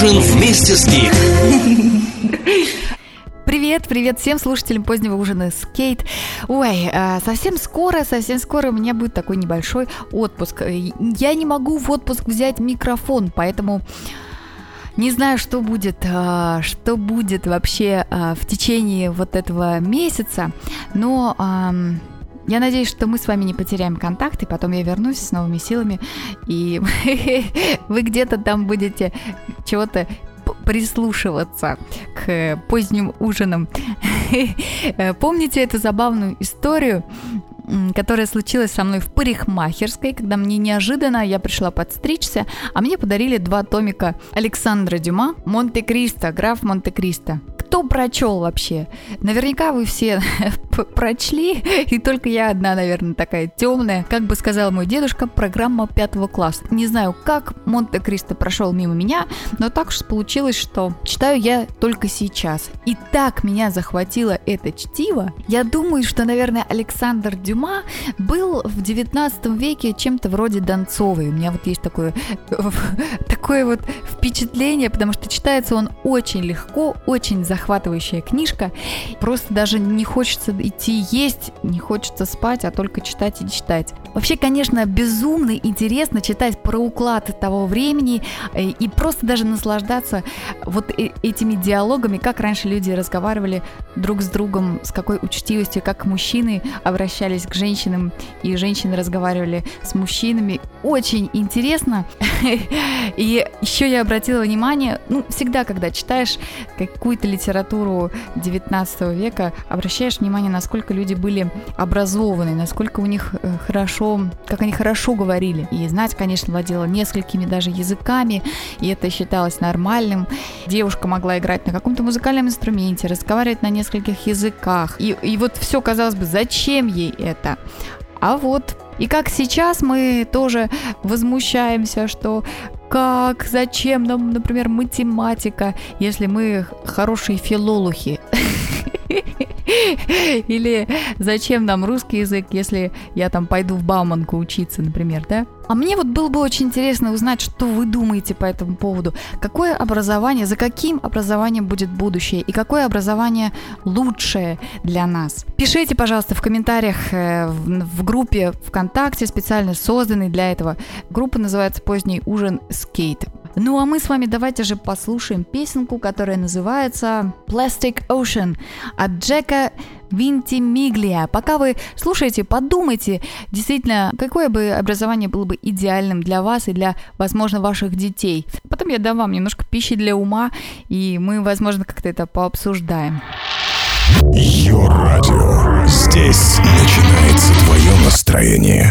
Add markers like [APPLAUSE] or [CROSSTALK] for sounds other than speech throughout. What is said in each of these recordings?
Ужин вместе с Гик. Привет, привет всем слушателям позднего ужина с Кейт. Ой, а, совсем скоро, совсем скоро у меня будет такой небольшой отпуск. Я не могу в отпуск взять микрофон, поэтому не знаю, что будет, а, что будет вообще в течение вот этого месяца, но я надеюсь, что мы с вами не потеряем контакт, и потом я вернусь с новыми силами, и [LAUGHS] вы где-то там будете чего-то прислушиваться к поздним ужинам. [LAUGHS] Помните эту забавную историю, которая случилась со мной в парикмахерской, когда мне неожиданно я пришла подстричься, а мне подарили два томика Александра Дюма «Монте-Кристо», «Граф Монте-Кристо» кто прочел вообще? Наверняка вы все [LAUGHS] прочли, и только я одна, наверное, такая темная. Как бы сказал мой дедушка, программа пятого класса. Не знаю, как Монте-Кристо прошел мимо меня, но так уж получилось, что читаю я только сейчас. И так меня захватило это чтиво. Я думаю, что, наверное, Александр Дюма был в 19 веке чем-то вроде Донцовой. У меня вот есть такое, [LAUGHS] такое вот впечатление, потому что читается он очень легко, очень захватывающе захватывающая книжка. Просто даже не хочется идти есть, не хочется спать, а только читать и читать. Вообще, конечно, безумно интересно читать про уклад того времени э, и просто даже наслаждаться вот э, этими диалогами, как раньше люди разговаривали друг с другом, с какой учтивостью, как мужчины обращались к женщинам, и женщины разговаривали с мужчинами. Очень интересно. [LAUGHS] И еще я обратила внимание, ну, всегда, когда читаешь какую-то литературу 19 века, обращаешь внимание, насколько люди были образованы, насколько у них э, хорошо, как они хорошо говорили. И знать, конечно, владела несколькими даже языками, и это считалось нормальным. Девушка могла играть на каком-то музыкальном инструменте, разговаривать на нескольких языках. И, и вот все, казалось бы, зачем ей это? А вот и как сейчас мы тоже возмущаемся, что как, зачем нам, например, математика, если мы хорошие филолухи. Или зачем нам русский язык, если я там пойду в Бауманку учиться, например, да? А мне вот было бы очень интересно узнать, что вы думаете по этому поводу. Какое образование, за каким образованием будет будущее и какое образование лучшее для нас? Пишите, пожалуйста, в комментариях э, в, группе ВКонтакте, специально созданной для этого. Группа называется «Поздний ужин с Кейт». Ну а мы с вами давайте же послушаем песенку, которая называется Plastic Ocean от Джека Винти Миглия. Пока вы слушаете, подумайте, действительно, какое бы образование было бы идеальным для вас и для, возможно, ваших детей. Потом я дам вам немножко пищи для ума, и мы, возможно, как-то это пообсуждаем. Йо-радио. Здесь начинается твое настроение.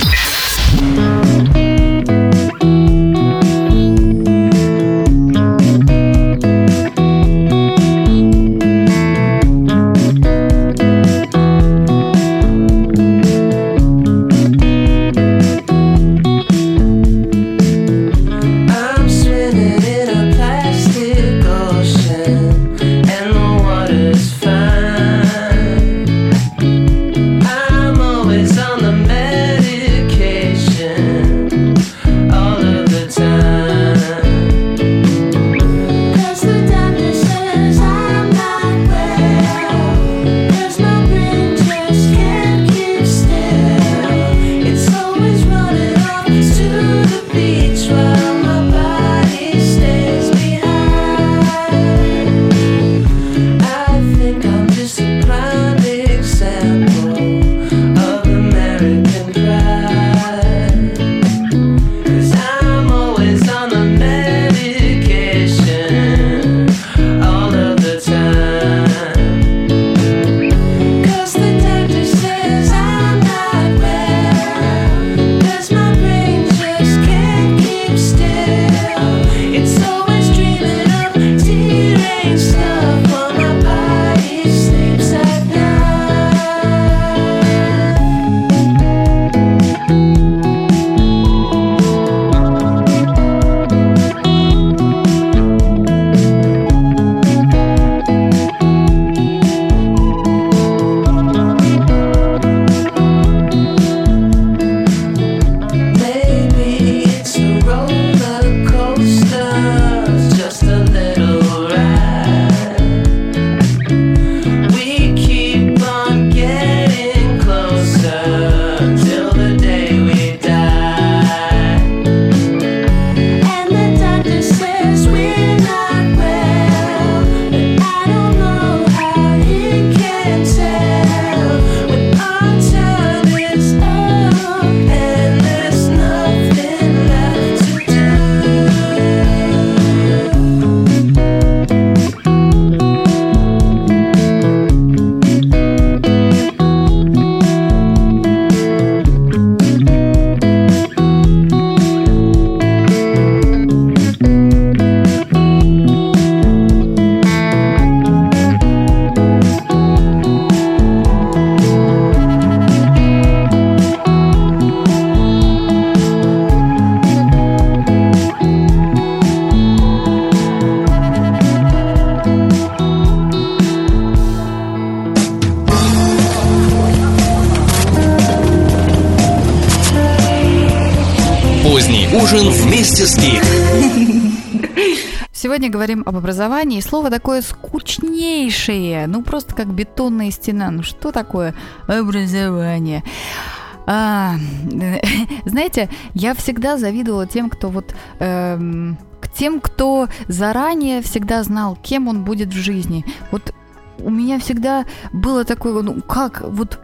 Гик. Сегодня говорим об образовании. Слово такое скучнейшее. Ну, просто как бетонная стена. Ну, что такое образование? А, [LAUGHS] знаете, я всегда завидовала тем, кто вот эм, к тем, кто заранее всегда знал, кем он будет в жизни. Вот у меня всегда было такое, ну как, вот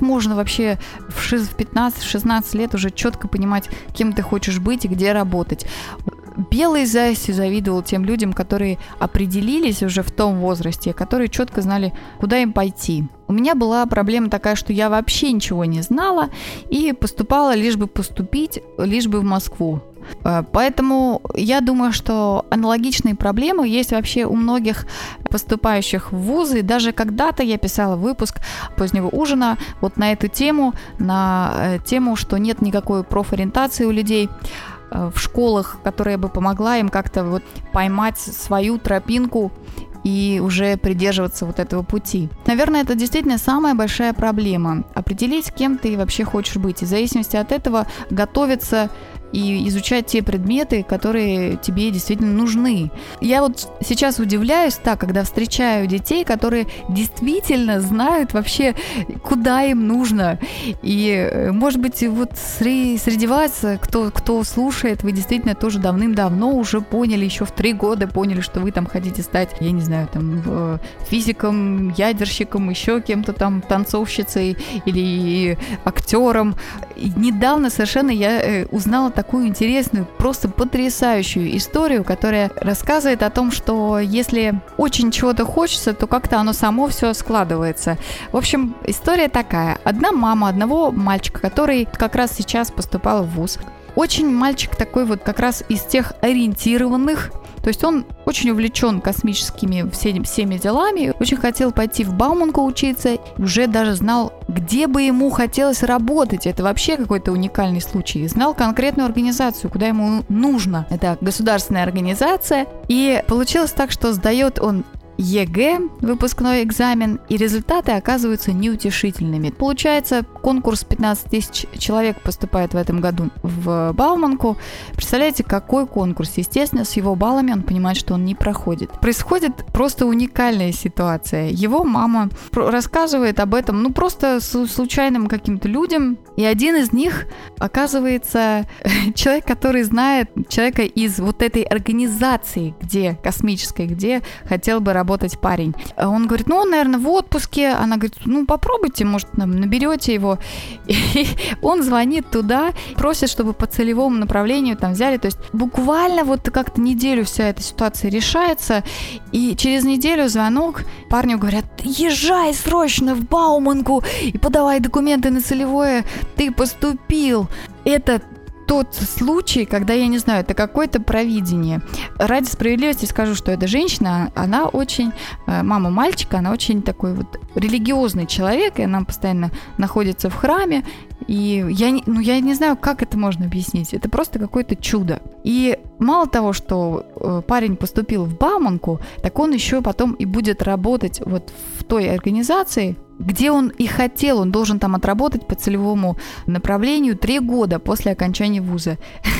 как можно вообще в 15-16 лет уже четко понимать, кем ты хочешь быть и где работать? Белый завистью завидовал тем людям, которые определились уже в том возрасте, которые четко знали, куда им пойти. У меня была проблема такая, что я вообще ничего не знала и поступала лишь бы поступить, лишь бы в Москву. Э, поэтому я думаю, что аналогичные проблемы есть вообще у многих поступающих в вузы. Даже когда-то я писала выпуск позднего ужина вот на эту тему, на э, тему, что нет никакой профориентации у людей. Э, в школах, которая бы помогла им как-то вот поймать свою тропинку и уже придерживаться вот этого пути. Наверное, это действительно самая большая проблема. Определить, кем ты вообще хочешь быть. И в зависимости от этого готовиться и изучать те предметы, которые тебе действительно нужны. Я вот сейчас удивляюсь так, когда встречаю детей, которые действительно знают вообще, куда им нужно. И, э, может быть, вот среди, вас, кто, кто слушает, вы действительно тоже давным-давно уже поняли, еще в три года поняли, что вы там хотите стать, я не знаю, там, э, физиком, ядерщиком, еще кем-то там, танцовщицей или актером. И недавно совершенно я э, узнала такую интересную, просто потрясающую историю, которая рассказывает о том, что если очень чего-то хочется, то как-то оно само все складывается. В общем, история такая. Одна мама одного мальчика, который как раз сейчас поступал в ВУЗ, очень мальчик такой вот как раз из тех ориентированных, то есть он очень увлечен космическими всеми, всеми делами, очень хотел пойти в Бауманку учиться, уже даже знал, где бы ему хотелось работать. Это вообще какой-то уникальный случай. Знал конкретную организацию, куда ему нужно. Это государственная организация. И получилось так, что сдает он ЕГЭ, выпускной экзамен, и результаты оказываются неутешительными. Получается, конкурс 15 тысяч человек поступает в этом году в Бауманку. Представляете, какой конкурс? Естественно, с его баллами он понимает, что он не проходит. Происходит просто уникальная ситуация. Его мама рассказывает об этом, ну, просто случайным каким-то людям, и один из них оказывается [LAUGHS] человек, который знает человека из вот этой организации, где космической, где хотел бы работать парень. Он говорит, ну, он, наверное, в отпуске. Она говорит, ну, попробуйте, может, наберете его. И [LAUGHS] он звонит туда, просит, чтобы по целевому направлению там взяли. То есть буквально вот как-то неделю вся эта ситуация решается. И через неделю звонок, парню говорят, езжай срочно в Бауманку и подавай документы на целевое. Ты поступил. Это тот случай, когда, я не знаю, это какое-то провидение. Ради справедливости скажу, что эта женщина, она очень, э, мама мальчика, она очень такой вот религиозный человек, и она постоянно находится в храме, и я ну, я не знаю, как это можно объяснить. Это просто какое-то чудо. И мало того, что э, парень поступил в Бауманку, так он еще потом и будет работать вот в той организации, где он и хотел, он должен там отработать по целевому направлению три года после окончания вуза.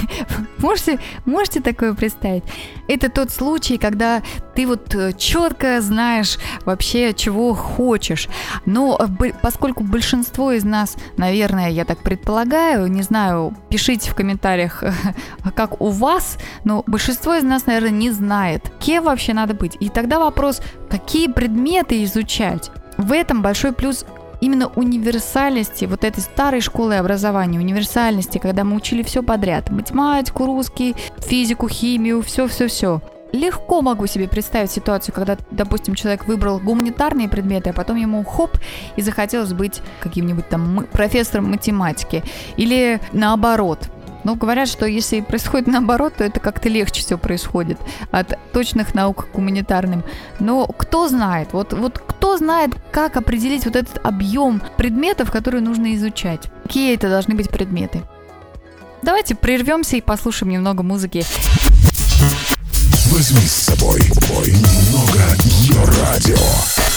[LAUGHS] можете, можете такое представить? Это тот случай, когда ты вот э, четко знаешь вообще, чего хочешь. Но э, поскольку большинство из нас, наверное, я так предполагаю, не знаю, пишите в комментариях, [LAUGHS] как у вас, но большинство из нас, наверное, не знает, кем вообще надо быть. И тогда вопрос, какие предметы изучать? В этом большой плюс именно универсальности вот этой старой школы образования, универсальности, когда мы учили все подряд, математику, русский, физику, химию, все-все-все. Легко могу себе представить ситуацию, когда, допустим, человек выбрал гуманитарные предметы, а потом ему хоп, и захотелось быть каким-нибудь там профессором математики. Или наоборот, но говорят, что если происходит наоборот, то это как-то легче все происходит от точных наук к гуманитарным. Но кто знает, вот, вот кто знает, как определить вот этот объем предметов, которые нужно изучать? Какие это должны быть предметы? Давайте прервемся и послушаем немного музыки. Возьми с собой немного радио.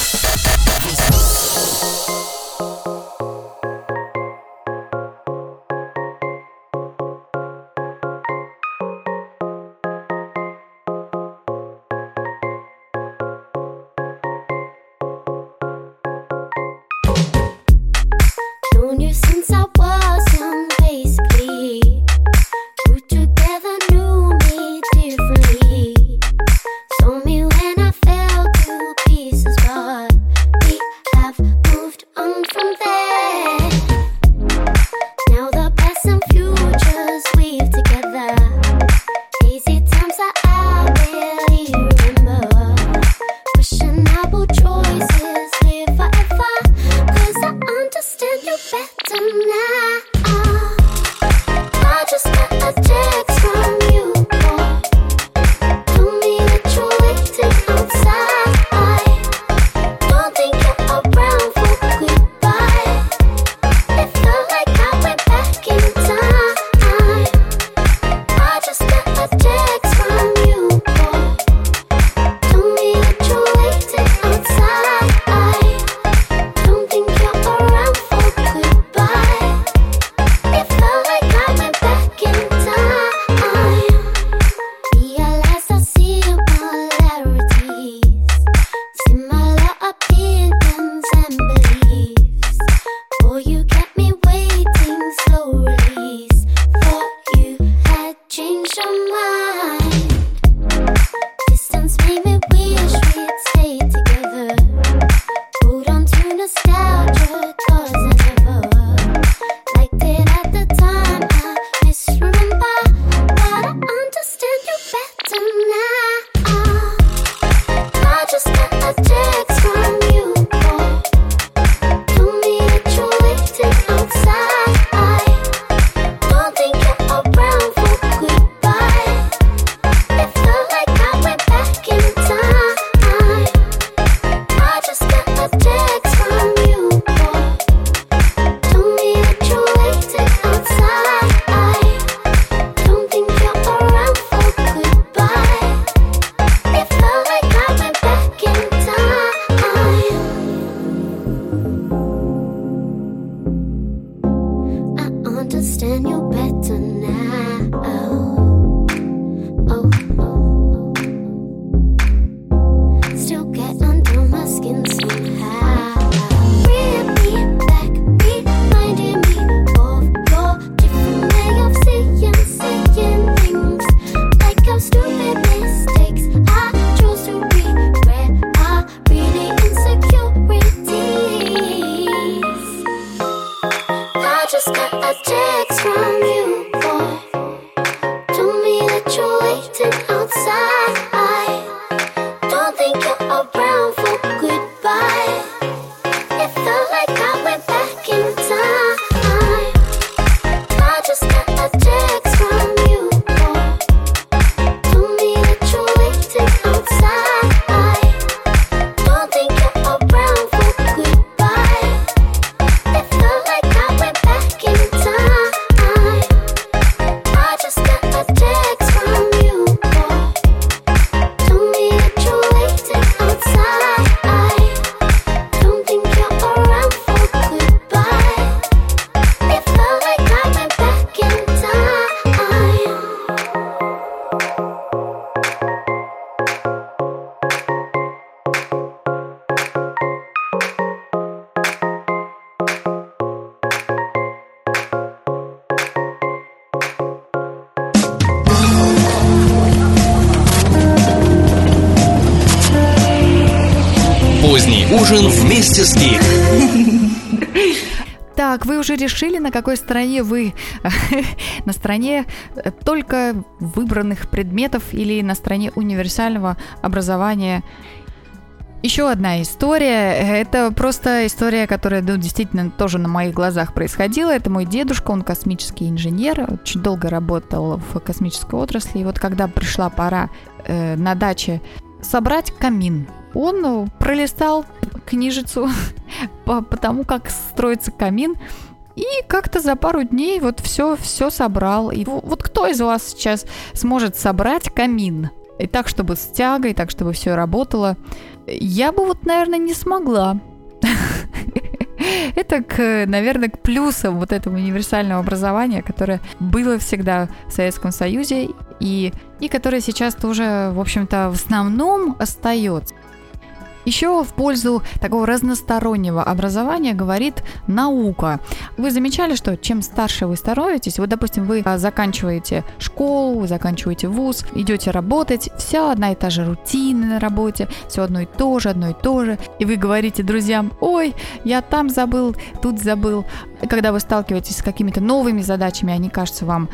Гик. Так, вы уже решили, на какой стороне вы? [LAUGHS] на стороне э, только выбранных предметов или на стороне универсального образования? Еще одна история. Это просто история, которая ну, действительно тоже на моих глазах происходила. Это мой дедушка, он космический инженер, очень долго работал в космической отрасли. И вот когда пришла пора э, на даче собрать камин, он э, пролистал книжицу [LAUGHS] по, по тому, как строится камин, и как-то за пару дней вот все, все собрал. И во- вот кто из вас сейчас сможет собрать камин? И так, чтобы с тягой, так, чтобы все работало. Я бы вот, наверное, не смогла. [LAUGHS] Это, к, наверное, к плюсам вот этого универсального образования, которое было всегда в Советском Союзе и, и которое сейчас тоже, в общем-то, в основном остается. Еще в пользу такого разностороннего образования говорит наука. Вы замечали, что чем старше вы становитесь, вот, допустим, вы а, заканчиваете школу, вы заканчиваете вуз, идете работать, вся одна и та же рутина на работе, все одно и то же, одно и то же, и вы говорите друзьям, ой, я там забыл, тут забыл. Когда вы сталкиваетесь с какими-то новыми задачами, они кажутся вам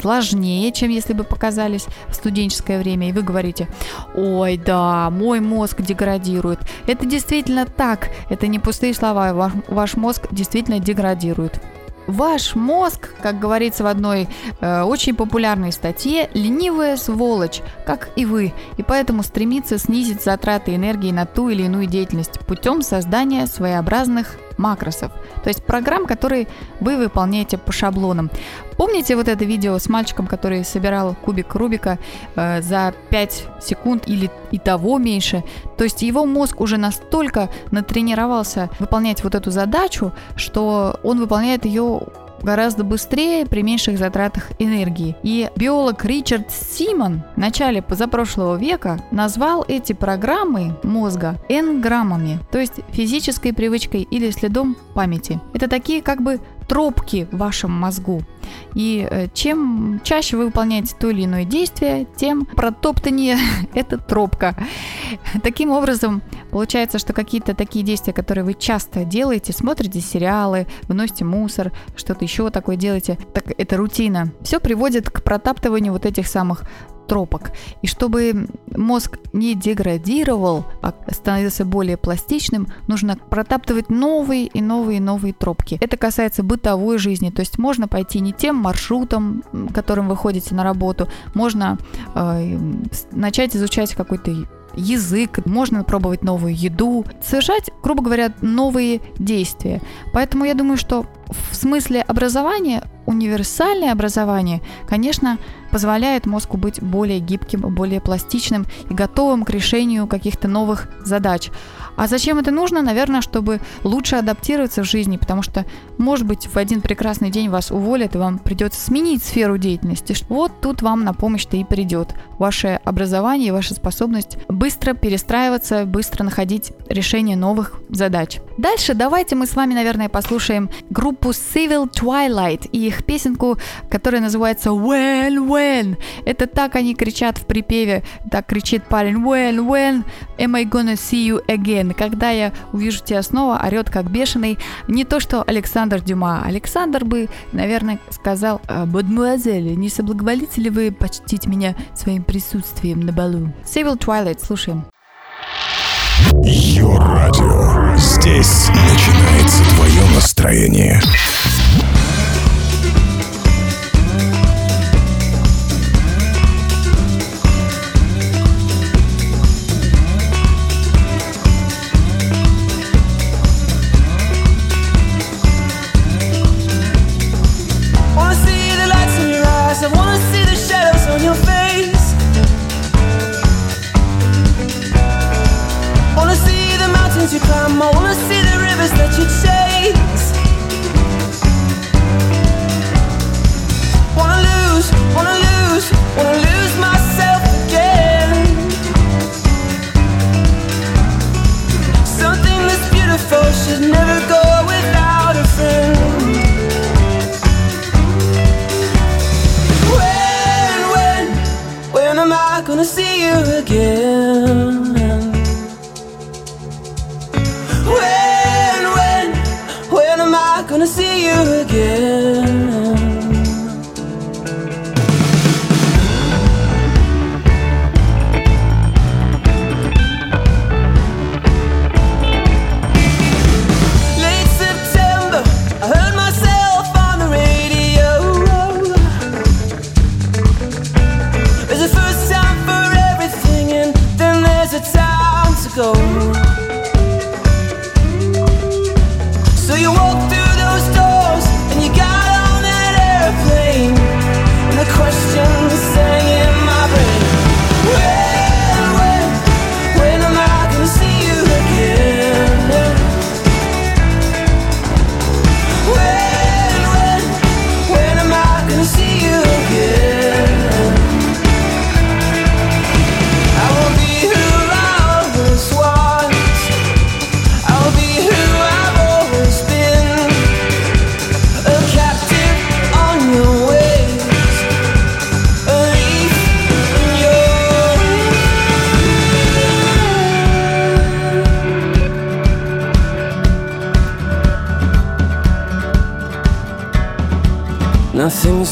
сложнее, чем если бы показались в студенческое время, и вы говорите, ой, да, мой мозг деградирует. Это действительно так, это не пустые слова, ваш, ваш мозг действительно деградирует. Ваш мозг, как говорится в одной э, очень популярной статье, ленивая сволочь, как и вы, и поэтому стремится снизить затраты энергии на ту или иную деятельность путем создания своеобразных макросов, то есть программ, которые вы выполняете по шаблонам. Помните вот это видео с мальчиком, который собирал кубик Рубика э, за 5 секунд или и того меньше? То есть его мозг уже настолько натренировался выполнять вот эту задачу, что он выполняет ее гораздо быстрее при меньших затратах энергии. И биолог Ричард Симон в начале позапрошлого века назвал эти программы мозга энграммами, то есть физической привычкой или следом памяти. Это такие как бы тропки в вашем мозгу. И э, чем чаще вы выполняете то или иное действие, тем протоптаннее [LAUGHS] эта тропка. Таким образом, получается, что какие-то такие действия, которые вы часто делаете, смотрите сериалы, выносите мусор, что-то еще такое делаете, так это рутина. Все приводит к протаптыванию вот этих самых тропок. И чтобы мозг не деградировал, а становился более пластичным, нужно протаптывать новые и новые и новые тропки. Это касается бытовой жизни, то есть можно пойти не тем маршрутом, которым вы ходите на работу, можно э, начать изучать какой-то язык, можно пробовать новую еду, совершать, грубо говоря, новые действия. Поэтому я думаю, что в смысле образования универсальное образование, конечно, позволяет мозгу быть более гибким, более пластичным и готовым к решению каких-то новых задач. А зачем это нужно? Наверное, чтобы лучше адаптироваться в жизни, потому что, может быть, в один прекрасный день вас уволят, и вам придется сменить сферу деятельности. Вот тут вам на помощь-то и придет ваше образование и ваша способность быстро перестраиваться, быстро находить решение новых задач. Дальше давайте мы с вами, наверное, послушаем группу Civil Twilight и их песенку, которая называется When, When. Это так они кричат в припеве, так кричит парень When, When am I gonna see you again? Когда я увижу тебя снова, орет как бешеный. Не то, что Александр Дюма. Александр бы, наверное, сказал, «Мадемуазель, не соблаговолите ли вы почтить меня своим присутствием на балу?» Civil Twilight, слушаем. Йо-радио. Здесь начинается твое настроение. Gonna see you again? When, when, when am I gonna see you again?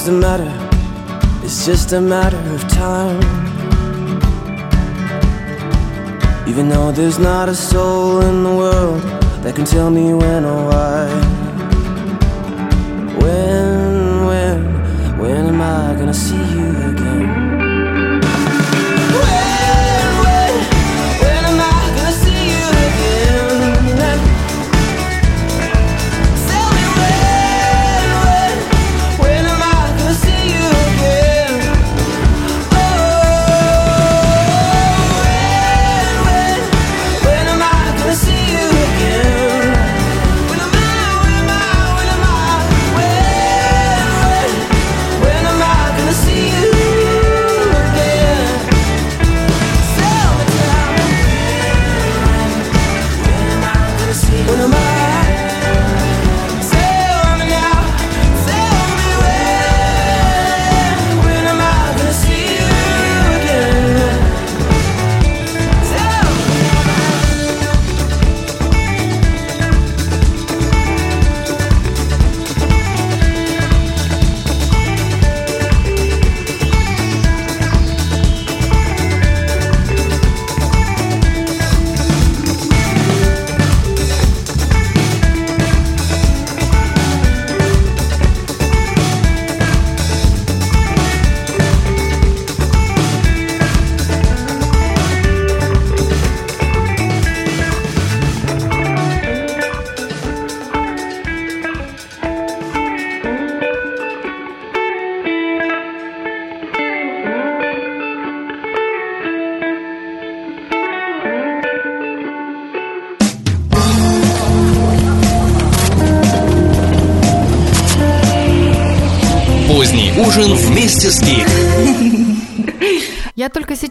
Matter, it's just a matter of time. Even though there's not a soul in the world that can tell me when or why. When, when, when am I gonna see you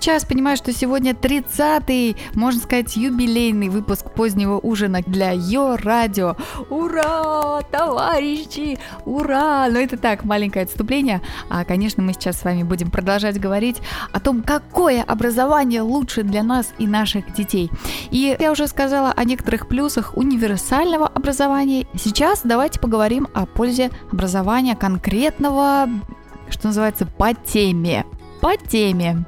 сейчас понимаю, что сегодня 30-й, можно сказать, юбилейный выпуск позднего ужина для Йо Радио. Ура, товарищи, ура! Но это так, маленькое отступление. А, конечно, мы сейчас с вами будем продолжать говорить о том, какое образование лучше для нас и наших детей. И я уже сказала о некоторых плюсах универсального образования. Сейчас давайте поговорим о пользе образования конкретного, что называется, по теме. По теме.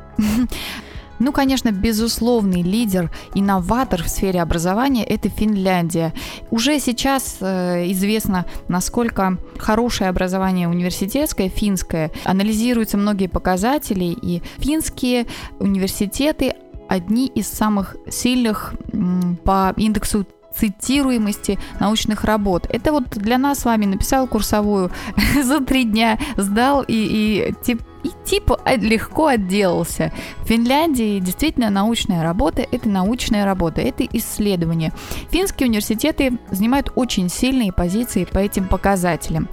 Ну, конечно, безусловный лидер, инноватор в сфере образования – это Финляндия. Уже сейчас э, известно, насколько хорошее образование университетское, финское. Анализируются многие показатели, и финские университеты одни из самых сильных м, по индексу цитируемости научных работ. Это вот для нас с вами написал курсовую [LAUGHS] за три дня, сдал и, и, тип- и типа легко отделался. В Финляндии действительно научная работа – это научная работа, это исследование. Финские университеты занимают очень сильные позиции по этим показателям.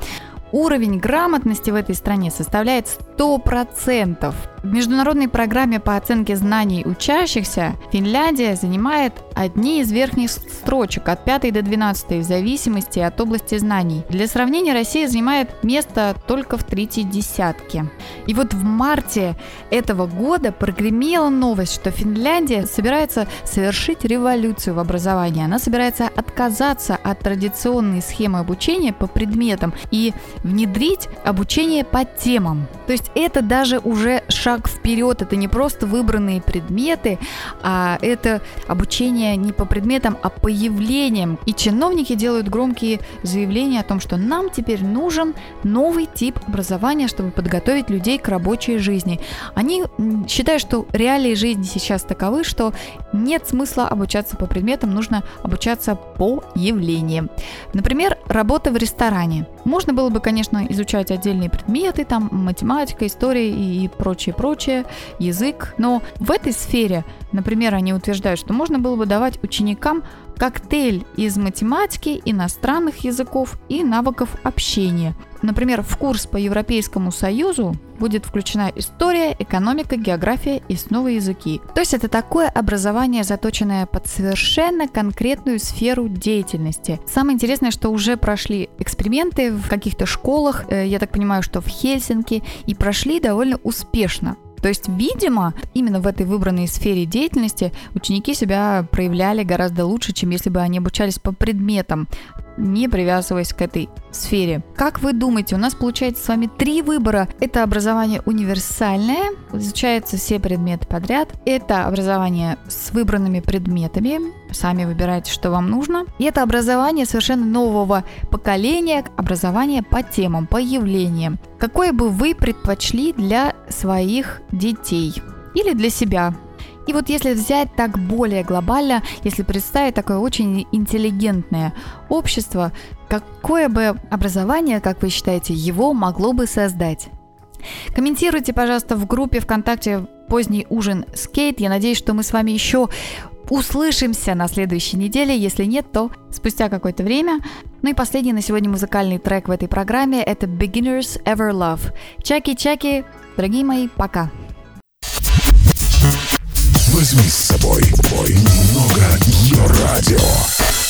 Уровень грамотности в этой стране составляет 100%. В международной программе по оценке знаний учащихся Финляндия занимает одни из верхних строчек от 5 до 12 в зависимости от области знаний. Для сравнения, Россия занимает место только в третьей десятке. И вот в марте этого года прогремела новость, что Финляндия собирается совершить революцию в образовании. Она собирается отказаться от традиционной схемы обучения по предметам и внедрить обучение по темам. То есть это даже уже шаг вперед, это не просто выбранные предметы, а это обучение не по предметам, а по явлениям. И чиновники делают громкие заявления о том, что нам теперь нужен новый тип образования, чтобы подготовить людей к рабочей жизни. Они считают, что реалии жизни сейчас таковы, что нет смысла обучаться по предметам, нужно обучаться по явлениям. Например, работа в ресторане. Можно было бы, конечно, изучать отдельные предметы, там математика, история и прочее-прочее, язык, но в этой сфере, например, они утверждают, что можно было бы давать ученикам коктейль из математики, иностранных языков и навыков общения. Например, в курс по Европейскому Союзу будет включена история, экономика, география и снова языки. То есть это такое образование, заточенное под совершенно конкретную сферу деятельности. Самое интересное, что уже прошли эксперименты в каких-то школах, э, я так понимаю, что в Хельсинки, и прошли довольно успешно. То есть, видимо, именно в этой выбранной сфере деятельности ученики себя проявляли гораздо лучше, чем если бы они обучались по предметам, не привязываясь к этой сфере. Как вы думаете, у нас получается с вами три выбора. Это образование универсальное, изучаются все предметы подряд. Это образование с выбранными предметами, сами выбирайте, что вам нужно. И это образование совершенно нового поколения, образование по темам, по явлениям. Какое бы вы предпочли для своих детей? Или для себя, и вот если взять так более глобально, если представить такое очень интеллигентное общество, какое бы образование, как вы считаете, его могло бы создать? Комментируйте, пожалуйста, в группе ВКонтакте «Поздний ужин с Кейт». Я надеюсь, что мы с вами еще услышимся на следующей неделе. Если нет, то спустя какое-то время. Ну и последний на сегодня музыкальный трек в этой программе – это «Beginners Ever Love». Чаки-чаки, дорогие мои, пока! Возьми с собой. Бой. Немного ее радио.